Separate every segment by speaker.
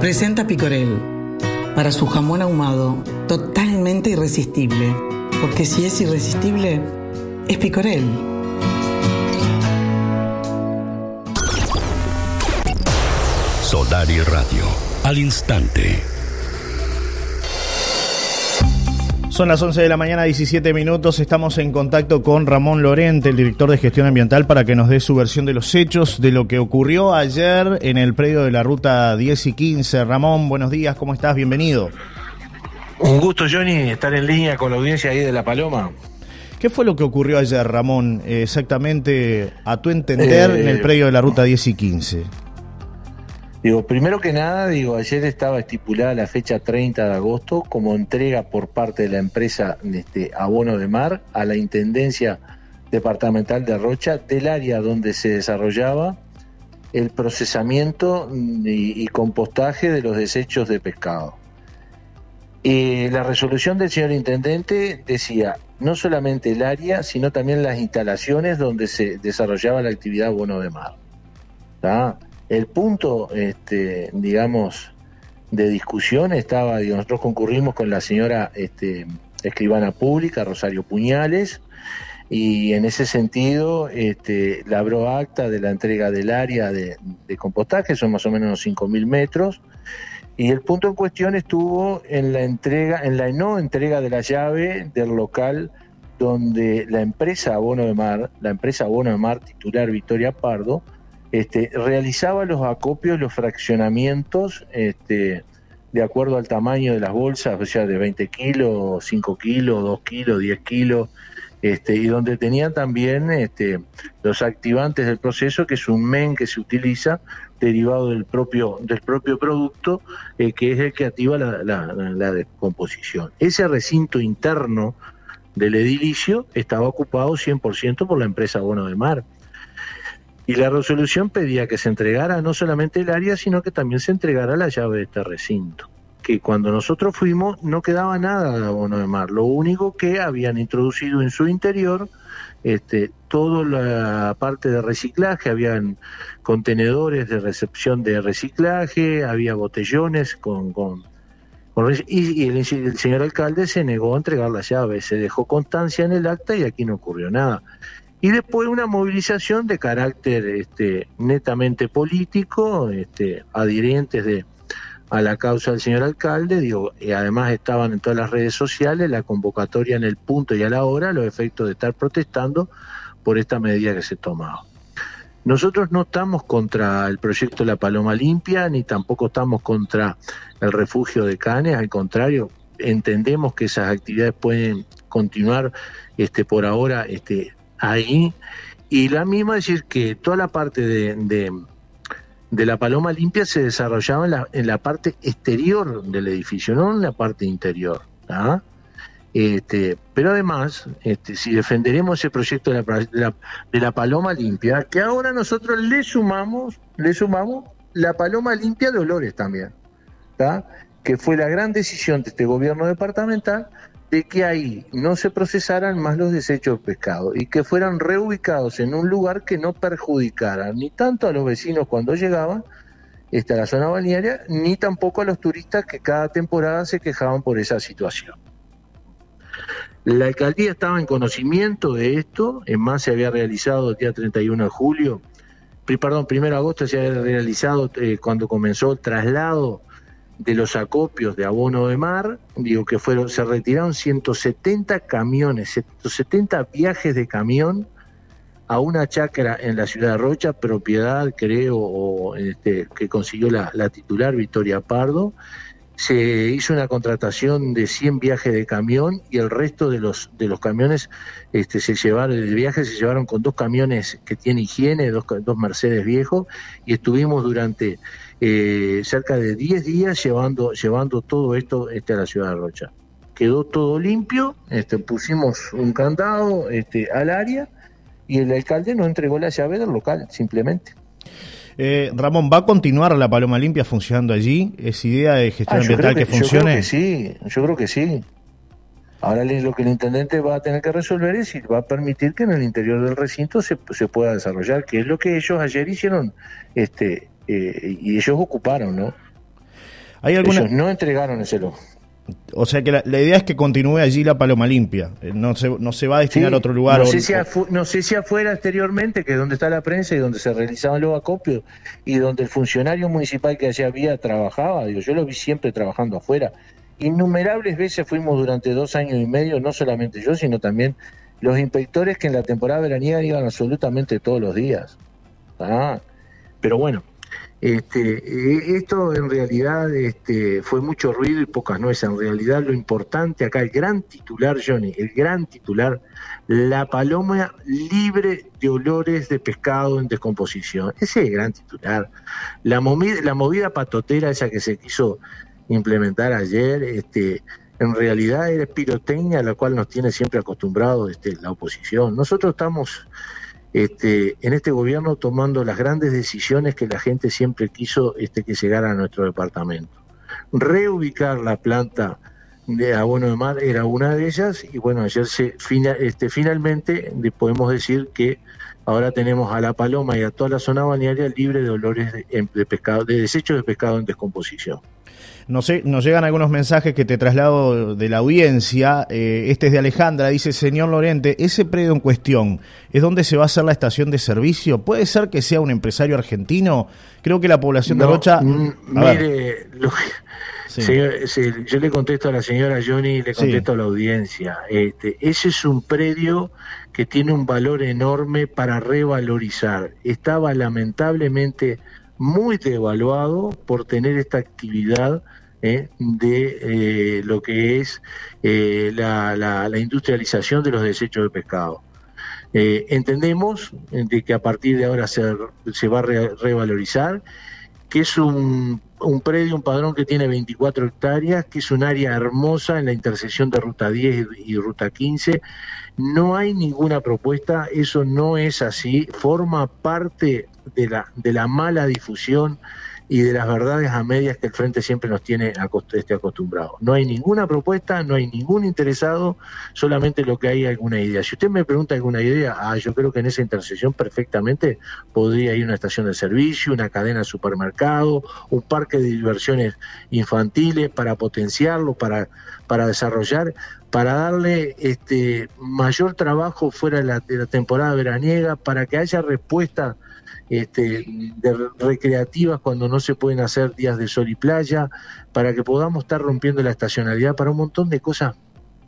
Speaker 1: Presenta Picorel para su jamón ahumado, totalmente irresistible. Porque si es irresistible, es Picorel.
Speaker 2: Solar y Radio. Al instante.
Speaker 3: Son las 11 de la mañana, 17 minutos. Estamos en contacto con Ramón Lorente, el director de gestión ambiental, para que nos dé su versión de los hechos, de lo que ocurrió ayer en el predio de la ruta 10 y 15. Ramón, buenos días, ¿cómo estás? Bienvenido.
Speaker 4: Un gusto, Johnny, estar en línea con la audiencia ahí de La Paloma.
Speaker 3: ¿Qué fue lo que ocurrió ayer, Ramón, exactamente a tu entender en el eh, predio de la ruta 10 y 15?
Speaker 4: Digo, primero que nada, digo, ayer estaba estipulada la fecha 30 de agosto como entrega por parte de la empresa este, Abono de Mar a la Intendencia Departamental de Rocha del área donde se desarrollaba el procesamiento y, compostaje de los desechos de pescado. Y la resolución del señor intendente decía no solamente el área, sino también las instalaciones donde se desarrollaba la actividad abono de mar. El punto, este, digamos, de discusión estaba, nosotros concurrimos con la señora este, escribana pública, Rosario Puñales, y en ese sentido este, labró acta de la entrega del área de, compostaje, son más o menos unos 5.000 metros, y el punto en cuestión estuvo en la entrega, en la no entrega de la llave del local donde la empresa Abono de Mar, la empresa Abono de Mar titular Victoria Pardo, este, realizaba los acopios, los fraccionamientos, este, de acuerdo al tamaño de las bolsas, o sea, de 20 kilos, 5 kilos, 2 kilos, 10 kilos, este, y donde tenía también este, los activantes del proceso, que es un MEN que se utiliza derivado del propio, del propio producto, eh, que es el que activa la, la descomposición. Ese recinto interno del edilicio estaba ocupado 100% por la empresa Bono de Mar. Y la resolución pedía que se entregara no solamente el área, sino que también se entregara la llave de este recinto. Que cuando nosotros fuimos no quedaba nada de abono de mar, lo único que habían introducido en su interior este, toda la parte de reciclaje, habían contenedores de recepción de reciclaje, había botellones con, con, y, el, el, señor alcalde se negó a entregar la llave, se dejó constancia en el acta y aquí no ocurrió nada y después una movilización de carácter este, netamente político, este, adhirientes a la causa del señor alcalde, digo, y además estaban en todas las redes sociales la convocatoria en el punto y a la hora, los efectos de estar protestando por esta medida que se tomaba. Nosotros no estamos contra el proyecto La Paloma Limpia, ni tampoco estamos contra el refugio de Canes, al contrario, entendemos que esas actividades pueden continuar este, por ahora este, ahí. Y la misma decir que toda la parte de, de, la paloma limpia se desarrollaba en la, en la, parte exterior del edificio, no en la parte interior. Este, pero además, este, si defenderemos ese proyecto de la, de la, paloma limpia, que ahora nosotros le sumamos, le sumamos la paloma limpia de olores también, que fue la gran decisión de este gobierno departamental de que ahí no se procesaran más los desechos de pescado y que fueran reubicados en un lugar que no perjudicaran ni tanto a los vecinos cuando llegaban esta a la zona balnearia, ni tampoco a los turistas que cada temporada se quejaban por esa situación. La alcaldía estaba en conocimiento de esto, en más se había realizado el día 31 de julio, perdón, 1 de agosto se había realizado eh, cuando comenzó el traslado de los acopios de abono de mar, digo que fueron, se retiraron 170 camiones, 170 viajes de camión a una chacra en la ciudad de Rocha, propiedad, creo, este, que consiguió la, titular Victoria Pardo. Se hizo una contratación de 100 viajes de camión y el resto de los, de los camiones este, se llevaron, el viaje se llevaron con dos camiones que tienen higiene, dos, dos Mercedes viejos, y estuvimos durante eh, cerca de 10 días llevando, llevando todo esto este, a la ciudad de Rocha. Quedó todo limpio, este, pusimos un candado este, al área y el alcalde nos entregó la llave del local, simplemente.
Speaker 3: Eh, Ramón, ¿va a continuar la Paloma Limpia funcionando allí? ¿Es idea de gestión ah, ambiental que, funcione? Yo
Speaker 4: creo que sí, yo creo que sí. Ahora lo que el intendente va a tener que resolver es si va a permitir que en el interior del recinto se, se pueda desarrollar, que es lo que ellos ayer hicieron este, eh, y ellos ocuparon, ¿no?
Speaker 3: ¿Hay alguna...
Speaker 4: Ellos no entregaron ese logo.
Speaker 3: O sea que la, idea es que continúe allí la paloma limpia, eh, no se, no se va a destinar a otro lugar.
Speaker 4: No sé, si no sé si afuera exteriormente, que es donde está la prensa y donde se realizaban los acopios y donde el funcionario municipal que allá había trabajaba, digo, yo lo vi siempre trabajando afuera. Innumerables veces fuimos durante dos años y medio, no solamente yo, sino también los inspectores que en la temporada veraniega iban absolutamente todos los días. Ah, pero bueno, este, eh, esto en realidad este, fue mucho ruido y pocas nueces. En realidad lo importante acá, el gran titular, Johnny, el gran titular, la paloma libre de olores de pescado en descomposición. Ese es el gran titular. La movida, patotera esa que se quiso implementar ayer, este, en realidad es pirotecnia a la cual nos tiene siempre acostumbrados este, la oposición. Nosotros estamos este, en este gobierno tomando las grandes decisiones que la gente siempre quiso este, que llegara a nuestro departamento. Reubicar la planta de abono de mar era una de ellas y bueno, ayer se, este, finalmente podemos decir que ahora tenemos a La Paloma y a toda la zona balnearia libre de olores de pescado, de desechos de pescado en descomposición.
Speaker 3: No sé, nos llegan algunos mensajes que te traslado de la audiencia. Eh, este es de Alejandra. Dice, señor Lorente, ese predio en cuestión es donde se va a hacer la estación de servicio. ¿Puede ser que sea un empresario argentino? Creo que la población de Rocha...
Speaker 4: Mire, yo le contesto a la señora Johnny y le contesto a la audiencia. Este, ese es un predio que tiene un valor enorme para revalorizar. Estaba lamentablemente muy devaluado por tener esta actividad eh, de eh, lo que es eh, la, industrialización de los desechos de pescado. entendemos de que a partir de ahora se, se va a revalorizar, que es un, un, predio, un padrón que tiene 24 hectáreas, que es un área hermosa en la intersección de Ruta 10 y Ruta 15. No hay ninguna propuesta, eso no es así, forma parte de la, de la mala difusión y de las verdades a medias que el Frente siempre nos tiene este, acostumbrados. No hay ninguna propuesta, no hay ningún interesado, solamente lo que hay alguna idea. Si usted me pregunta alguna idea, ah, yo creo que en esa intersección perfectamente podría ir una estación de servicio, una cadena de supermercado, un parque de diversiones infantiles para potenciarlo, para, para desarrollar, para darle este mayor trabajo fuera de la, de la temporada veraniega, para que haya respuesta este, de recreativas cuando no se pueden hacer días de sol y playa, para que podamos estar rompiendo la estacionalidad para un montón de cosas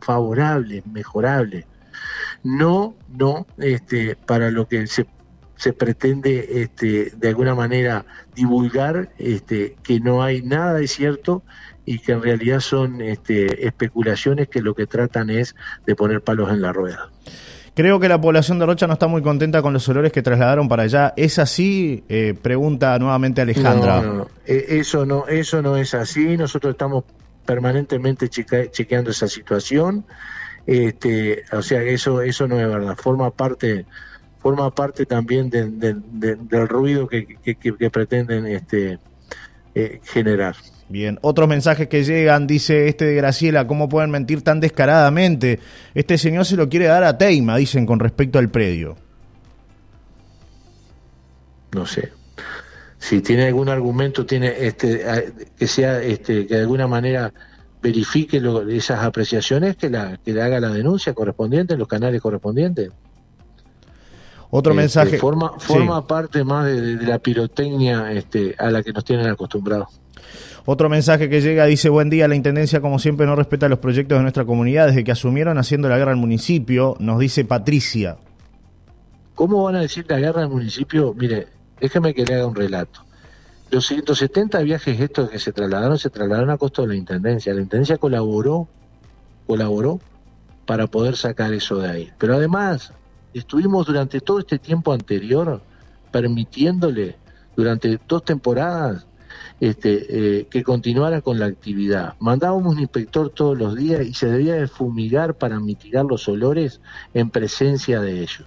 Speaker 4: favorables, mejorables. No, no, este, para lo que se, pretende este, de alguna manera divulgar, este, que no hay nada de cierto y que en realidad son este, especulaciones que lo que tratan es de poner palos en la rueda.
Speaker 3: Creo que la población de Rocha no está muy contenta con los olores que trasladaron para allá. ¿Es así? Eh, pregunta nuevamente Alejandra.
Speaker 4: No, no, e, eso no, eso no es así. Nosotros estamos permanentemente chequeando esa situación. Este, o sea, eso, eso no es verdad. Forma parte, forma parte también del ruido que, que, pretenden este, eh, generar.
Speaker 3: Bien, otros mensajes que llegan, dice este de Graciela, ¿cómo pueden mentir tan descaradamente? Este señor se lo quiere dar a Teima, dicen, con respecto al predio.
Speaker 4: No sé. Si tiene algún argumento, tiene este que sea este que de alguna manera verifique esas apreciaciones, que, la, que le haga la denuncia correspondiente en los canales correspondientes.
Speaker 3: Otro este, mensaje.
Speaker 4: Forma, forma parte más de, de, la pirotecnia este, a la que nos tienen acostumbrados.
Speaker 3: Otro mensaje que llega dice, buen día, la Intendencia como siempre no respeta los proyectos de nuestra comunidad desde que asumieron haciendo la guerra al municipio, nos dice Patricia.
Speaker 4: ¿Cómo van a decir la guerra al municipio? Mire, déjeme que le haga un relato. Los 170 viajes estos que se trasladaron, se trasladaron a costo de la Intendencia. La Intendencia colaboró, colaboró para poder sacar eso de ahí. Pero además, estuvimos durante todo este tiempo anterior permitiéndole, durante dos temporadas, este, eh, que continuara con la actividad. Mandábamos un inspector todos los días y se debía de fumigar para mitigar los olores en presencia de ellos.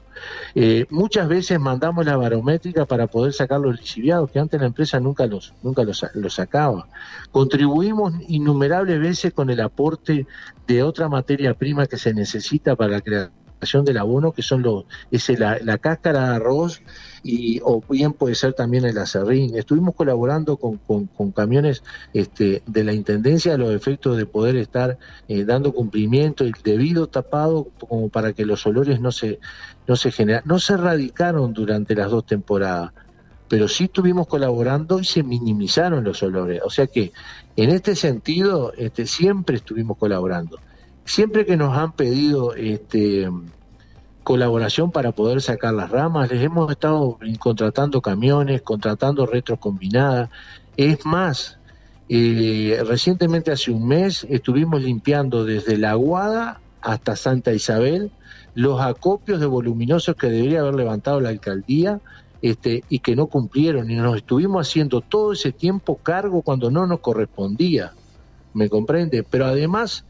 Speaker 4: Eh, muchas veces mandamos la barométrica para poder sacar los lisiviados, que antes la empresa nunca los, nunca los, sacaba. Contribuimos innumerables veces con el aporte de otra materia prima que se necesita para la creación del abono, que son los, es la, la cáscara de arroz y, o bien puede ser también el acerrín. Estuvimos colaborando con, con, camiones este, de la Intendencia a los efectos de poder estar eh, dando cumplimiento y debido tapado como para que los olores no se, no se generan. No se erradicaron durante las dos temporadas, pero sí estuvimos colaborando y se minimizaron los olores. O sea que en este sentido este, siempre estuvimos colaborando. Siempre que nos han pedido... este colaboración para poder sacar las ramas. Les hemos estado contratando camiones, contratando retros combinadas. Es más, eh, recientemente hace un mes estuvimos limpiando desde La Aguada hasta Santa Isabel los acopios de voluminosos que debería haber levantado la alcaldía este, y que no cumplieron y nos estuvimos haciendo todo ese tiempo cargo cuando no nos correspondía. ¿Me comprende? Pero además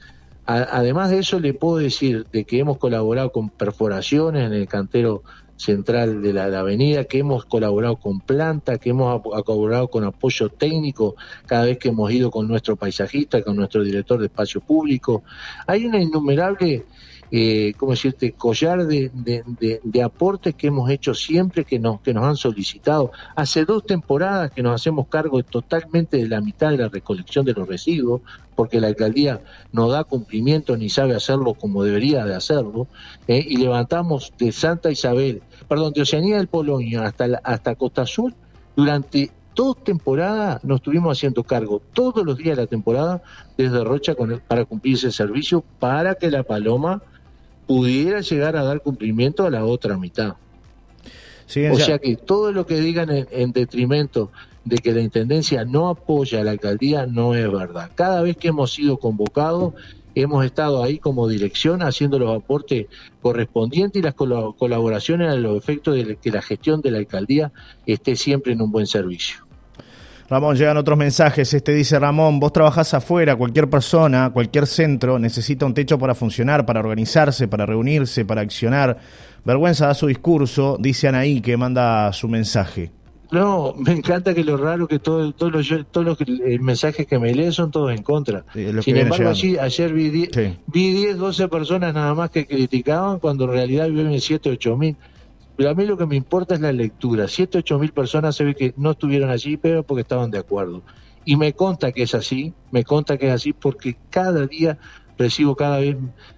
Speaker 4: además de eso, le puedo decir de que hemos colaborado con perforaciones en el cantero central de la, avenida, que hemos colaborado con planta, que hemos colaborado con apoyo técnico cada vez que hemos ido con nuestro paisajista, con nuestro director de espacio público. Hay una innumerable eh, ¿cómo decirte?, collar de, de, aportes que hemos hecho siempre, que nos, que nos han solicitado. Hace dos temporadas que nos hacemos cargo totalmente de la mitad de la recolección de los residuos, porque la alcaldía no da cumplimiento ni sabe hacerlo como debería de hacerlo, eh, y levantamos de Santa Isabel, perdón, de Oceanía del Polonio hasta, hasta Costa Sur, durante dos temporadas nos estuvimos haciendo cargo todos los días de la temporada desde Rocha con para cumplir ese servicio para que la paloma pudiera llegar a dar cumplimiento a la otra mitad. o sea que todo lo que digan en, detrimento de que la Intendencia no apoya a la alcaldía no es verdad. Cada vez que hemos sido convocados, hemos estado ahí como dirección haciendo los aportes correspondientes y las colaboraciones a los efectos de que la gestión de la alcaldía esté siempre en un buen servicio.
Speaker 3: Ramón, llegan otros mensajes. Este dice Ramón, vos trabajás afuera, cualquier persona, cualquier centro necesita un techo para funcionar, para organizarse, para reunirse, para accionar. Vergüenza da su discurso, dice Anaí que manda su mensaje.
Speaker 4: No, me encanta que lo raro que todo, todos los, todos los eh, mensajes que me leen son todos en contra. Sin embargo, ayer vi 10, 12 personas nada más que criticaban cuando en realidad viven 7, 8 mil. Pero a mí lo que me importa es la lectura. Siete, ocho mil personas se ve que no estuvieron allí, pero porque estaban de acuerdo. Y me conta que es así, me conta que es así porque cada día recibo cada vez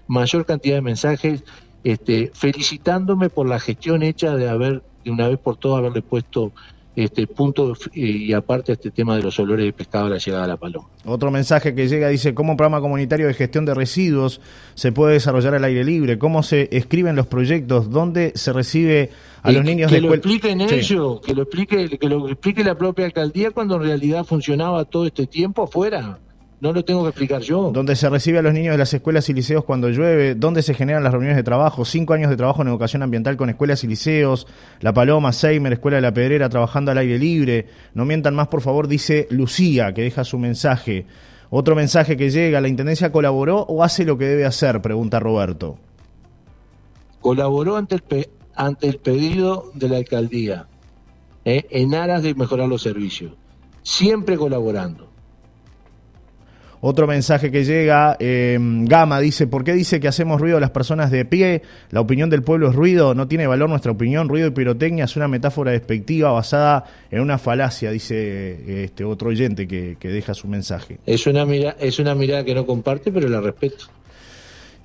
Speaker 4: mayor cantidad de mensajes este, felicitándome por la gestión hecha de haber, de una vez por todas, haberle puesto este punto y aparte este tema de los olores de pescado a la llegada de la paloma.
Speaker 3: Otro mensaje que llega dice, ¿cómo un programa comunitario de gestión de residuos se puede desarrollar al aire libre? ¿Cómo se escriben los proyectos? ¿Dónde se recibe a los niños
Speaker 4: que lo expliquen ellos, que lo explique, que lo explique la propia alcaldía cuando en realidad funcionaba todo este tiempo afuera. No lo tengo que explicar yo.
Speaker 3: ¿Dónde se recibe a los niños de las escuelas y liceos cuando llueve, ¿Dónde se generan las reuniones de trabajo, cinco años de trabajo en educación ambiental con escuelas y liceos, La Paloma, Seimer, Escuela de la Pedrera, trabajando al aire libre. No mientan más, por favor, dice Lucía, que deja su mensaje. Otro mensaje que llega, ¿la Intendencia colaboró o hace lo que debe hacer? Pregunta Roberto.
Speaker 4: Colaboró ante el, ante el pedido de la alcaldía, ¿eh? en aras de mejorar los servicios. Siempre colaborando
Speaker 3: otro mensaje que llega, eh, Gama dice, ¿por qué dice que hacemos ruido a las personas de pie? La opinión del pueblo es ruido, no tiene valor nuestra opinión, ruido y pirotecnia es una metáfora despectiva basada en una falacia, dice este otro oyente que, que deja su mensaje.
Speaker 4: Es una, mira, es una mirada que no comparte, pero la respeto.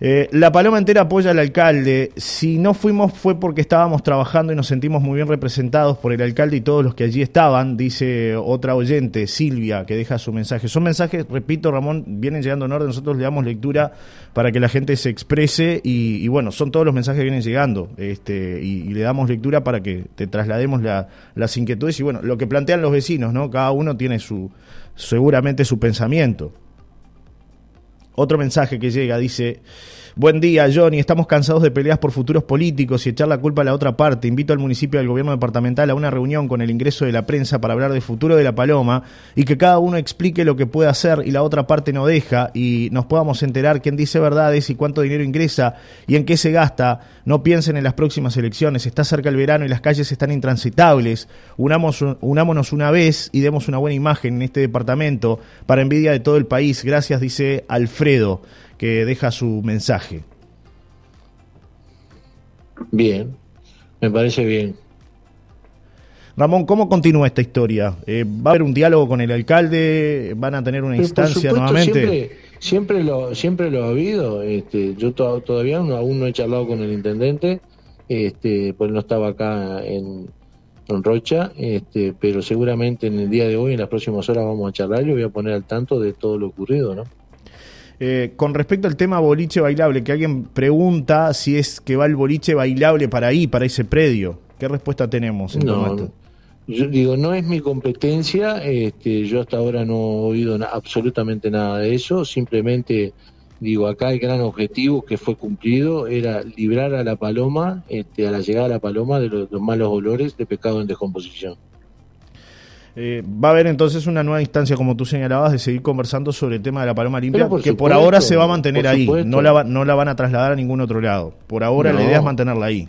Speaker 3: Eh, la Paloma entera apoya al alcalde. Si no fuimos fue porque estábamos trabajando y nos sentimos muy bien representados por el alcalde y todos los que allí estaban, dice otra oyente, Silvia, que deja su mensaje. Son mensajes, repito, Ramón, vienen llegando en orden, nosotros le damos lectura para que la gente se exprese y, bueno, son todos los mensajes que vienen llegando este, y, le damos lectura para que te traslademos las inquietudes y bueno, lo que plantean los vecinos, ¿no? Cada uno tiene su seguramente su pensamiento. Otro mensaje que llega dice, buen día Johnny, estamos cansados de peleas por futuros políticos y echar la culpa a la otra parte. Invito al municipio y al gobierno departamental a una reunión con el ingreso de la prensa para hablar del futuro de la paloma y que cada uno explique lo que puede hacer y la otra parte no deja y nos podamos enterar quién dice verdades y cuánto dinero ingresa y en qué se gasta. No piensen en las próximas elecciones, está cerca el verano y las calles están intransitables. Unamos, unámonos una vez y demos una buena imagen en este departamento para envidia de todo el país. Gracias, dice Alfredo. Que deja su mensaje.
Speaker 4: Bien, me parece bien.
Speaker 3: Ramón, ¿cómo continúa esta historia? Eh, ¿Va a haber un diálogo con el alcalde? ¿Van a tener una instancia nuevamente?
Speaker 4: Siempre, siempre, lo, siempre lo ha habido. Este, yo todavía aún no he charlado con el intendente, este, pues no estaba acá en, en Rocha, este, pero seguramente en el día de hoy, en las próximas horas, vamos a charlar y voy a poner al tanto de todo lo ocurrido, ¿no?
Speaker 3: Eh, con respecto al tema boliche bailable, que alguien pregunta si es que va el boliche bailable para ahí, para ese predio. ¿Qué respuesta tenemos? En
Speaker 4: no, yo digo, no es mi competencia, este, yo hasta ahora no he oído absolutamente nada de eso, simplemente digo, acá el gran objetivo que fue cumplido era librar a la paloma, este, a la llegada a la paloma de los, malos olores de pecado en descomposición.
Speaker 3: Eh, va a haber entonces una nueva instancia, como tú señalabas, de seguir conversando sobre el tema de la paloma limpia, que por ahora se va a mantener ahí, no la, no la van a trasladar a ningún otro lado. Por ahora la idea es mantenerla ahí.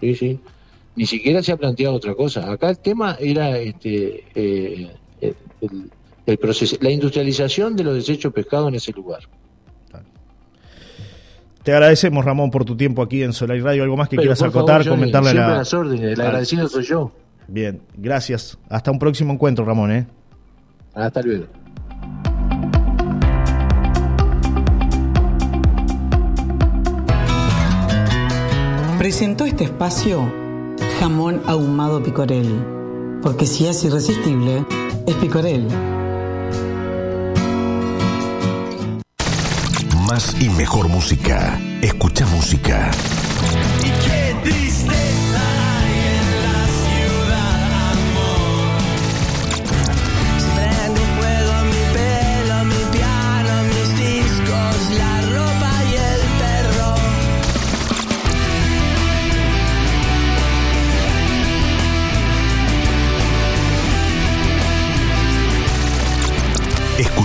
Speaker 4: Sí, sí ni siquiera se ha planteado otra cosa. Acá el tema era este, eh, el, proceso, la industrialización de los desechos pescados en ese lugar.
Speaker 3: Te agradecemos, Ramón, por tu tiempo aquí en Solar Radio. ¿Algo más que quieras acotar, comentarle a
Speaker 4: la... las órdenes, el agradecido soy yo.
Speaker 3: Bien, gracias. Hasta un próximo encuentro, Ramón. ¿eh?
Speaker 4: Hasta luego.
Speaker 1: Presentó este espacio jamón ahumado picorel. Porque si es irresistible, es picorel.
Speaker 2: Más y mejor música. Escucha música.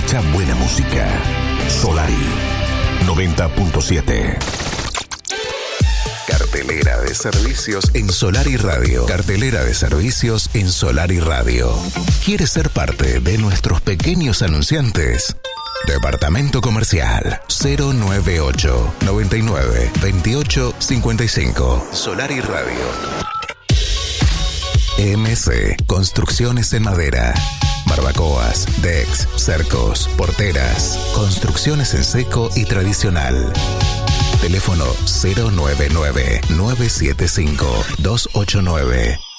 Speaker 2: Escucha buena música. Solari 90.7. Cartelera de servicios en Solari Radio. Cartelera de servicios en Solari Radio. ¿Quieres ser parte de nuestros pequeños anunciantes? Departamento Comercial 098 99 28 55. Solari Radio. MC Construcciones en Madera barbacoas, decks, cercos, porteras, construcciones en seco y tradicional. Teléfono 099 975 289.